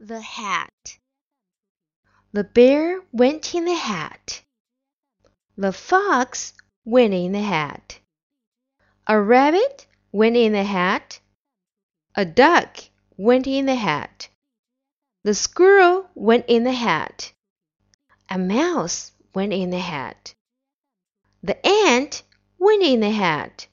The hat. The bear went in the hat. The fox went in the hat. A rabbit went in the hat. A duck went in the hat. The squirrel went in the hat. A mouse went in the hat. The ant went in the hat.